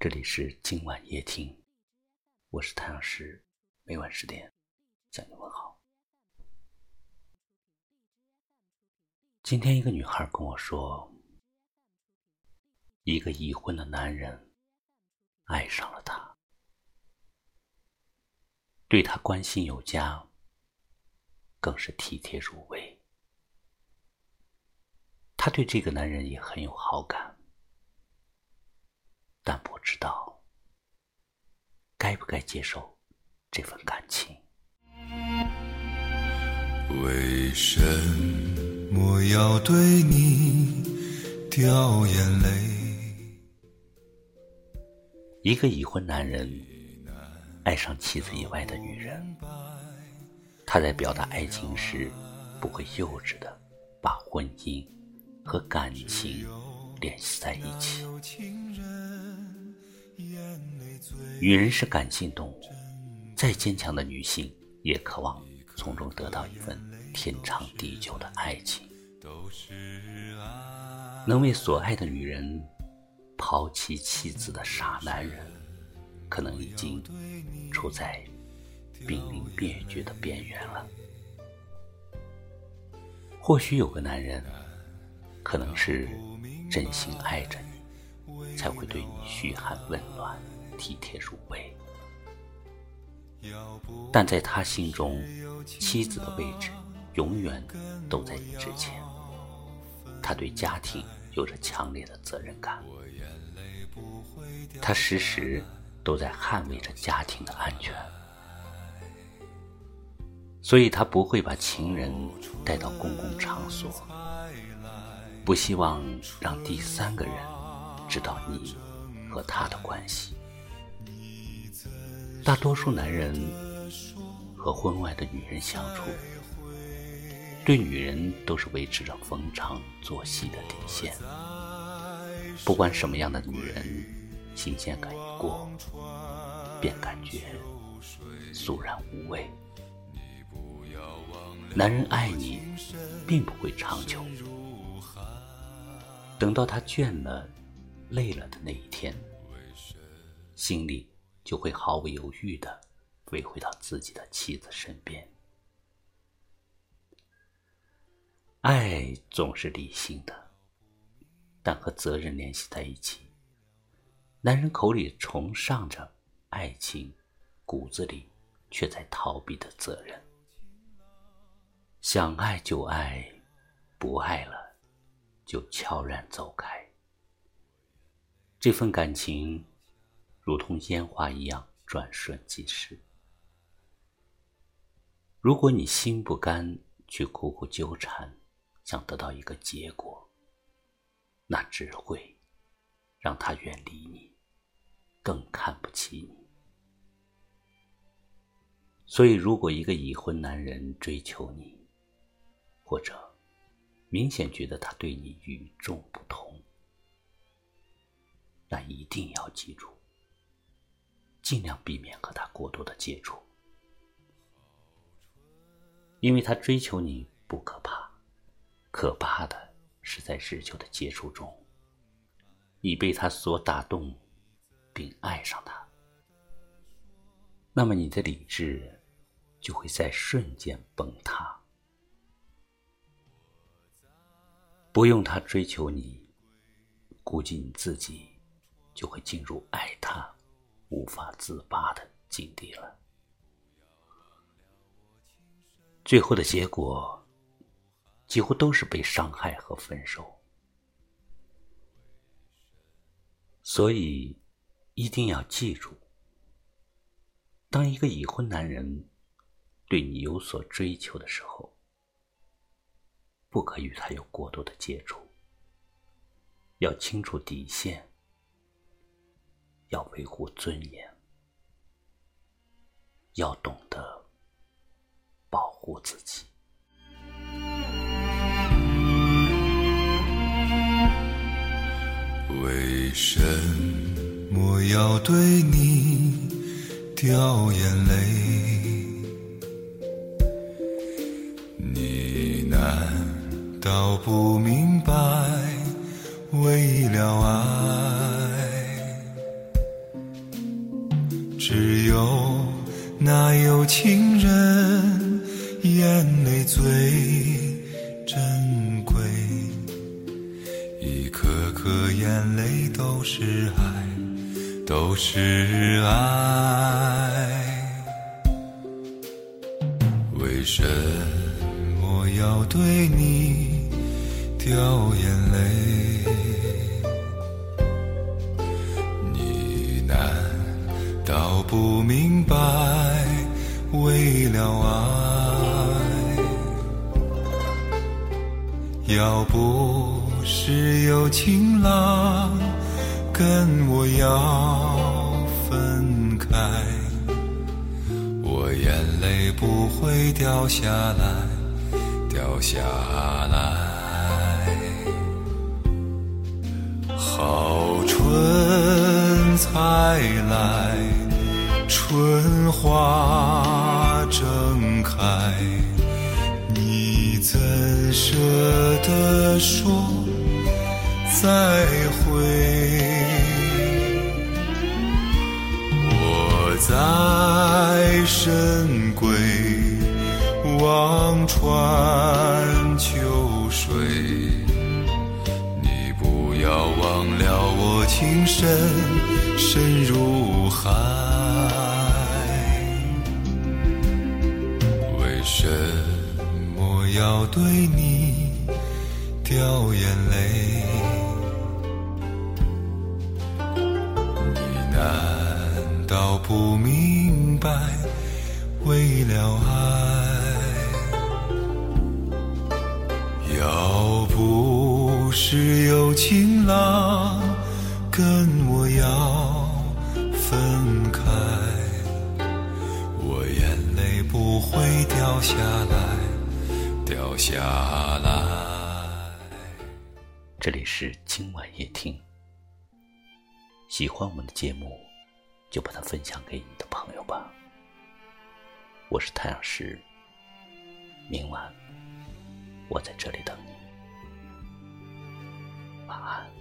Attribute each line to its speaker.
Speaker 1: 这里是今晚夜听，我是太阳石，每晚十点向你问好。今天一个女孩跟我说，一个已婚的男人爱上了她，对她关心有加，更是体贴入微。她对这个男人也很有好感。但不知道该不该接受这份感情。
Speaker 2: 为什么要对你掉眼泪？
Speaker 1: 一个已婚男人爱上妻子以外的女人，他在表达爱情时不会幼稚的把婚姻和感情联系在一起。女人是感性动物，再坚强的女性也渴望从中得到一份天长地久的爱情。能为所爱的女人抛弃妻子的傻男人，可能已经处在濒临灭绝的边缘了。或许有个男人，可能是真心爱着你，才会对你嘘寒问暖。体贴入微，但在他心中，妻子的位置永远都在你之前。他对家庭有着强烈的责任感，他时时都在捍卫着家庭的安全，所以他不会把情人带到公共场所，不希望让第三个人知道你和他的关系。大多数男人和婚外的女人相处，对女人都是维持着逢场作戏的底线。不管什么样的女人，新鲜感一过，便感觉肃然无味。男人爱你，并不会长久。等到他倦了、累了的那一天，心里。就会毫不犹豫的飞回到自己的妻子身边。爱总是理性的，但和责任联系在一起。男人口里崇尚着爱情，骨子里却在逃避的责任。想爱就爱，不爱了就悄然走开。这份感情。如同烟花一样转瞬即逝。如果你心不甘，去苦苦纠缠，想得到一个结果，那只会让他远离你，更看不起你。所以，如果一个已婚男人追求你，或者明显觉得他对你与众不同，那一定要记住。尽量避免和他过多的接触，因为他追求你不可怕，可怕的是在日久的接触中，你被他所打动，并爱上他，那么你的理智就会在瞬间崩塌。不用他追求你，估计你自己就会进入爱他。无法自拔的境地了。最后的结果，几乎都是被伤害和分手。所以，一定要记住：当一个已婚男人对你有所追求的时候，不可与他有过多的接触，要清楚底线。要维护尊严，要懂得保护自己。
Speaker 2: 为什么要对你掉眼泪？你难道不明白？为了爱。情人眼泪最珍贵，一颗颗眼泪都是爱，都是爱。为什么要对你掉眼泪？要爱，要不是有情郎跟我要分开，我眼泪不会掉下来，掉下来。好春才来，春花睁开，你怎舍得说再会？我在深闺望穿秋水，你不要忘了我情深深如海。什么要对你掉眼泪？你难道不明白？为了爱，要不是有情不会掉下来掉下来。
Speaker 1: 这里是今晚夜听。喜欢我们的节目就把它分享给你的朋友吧。我是太阳石明晚我在这里等你。晚安。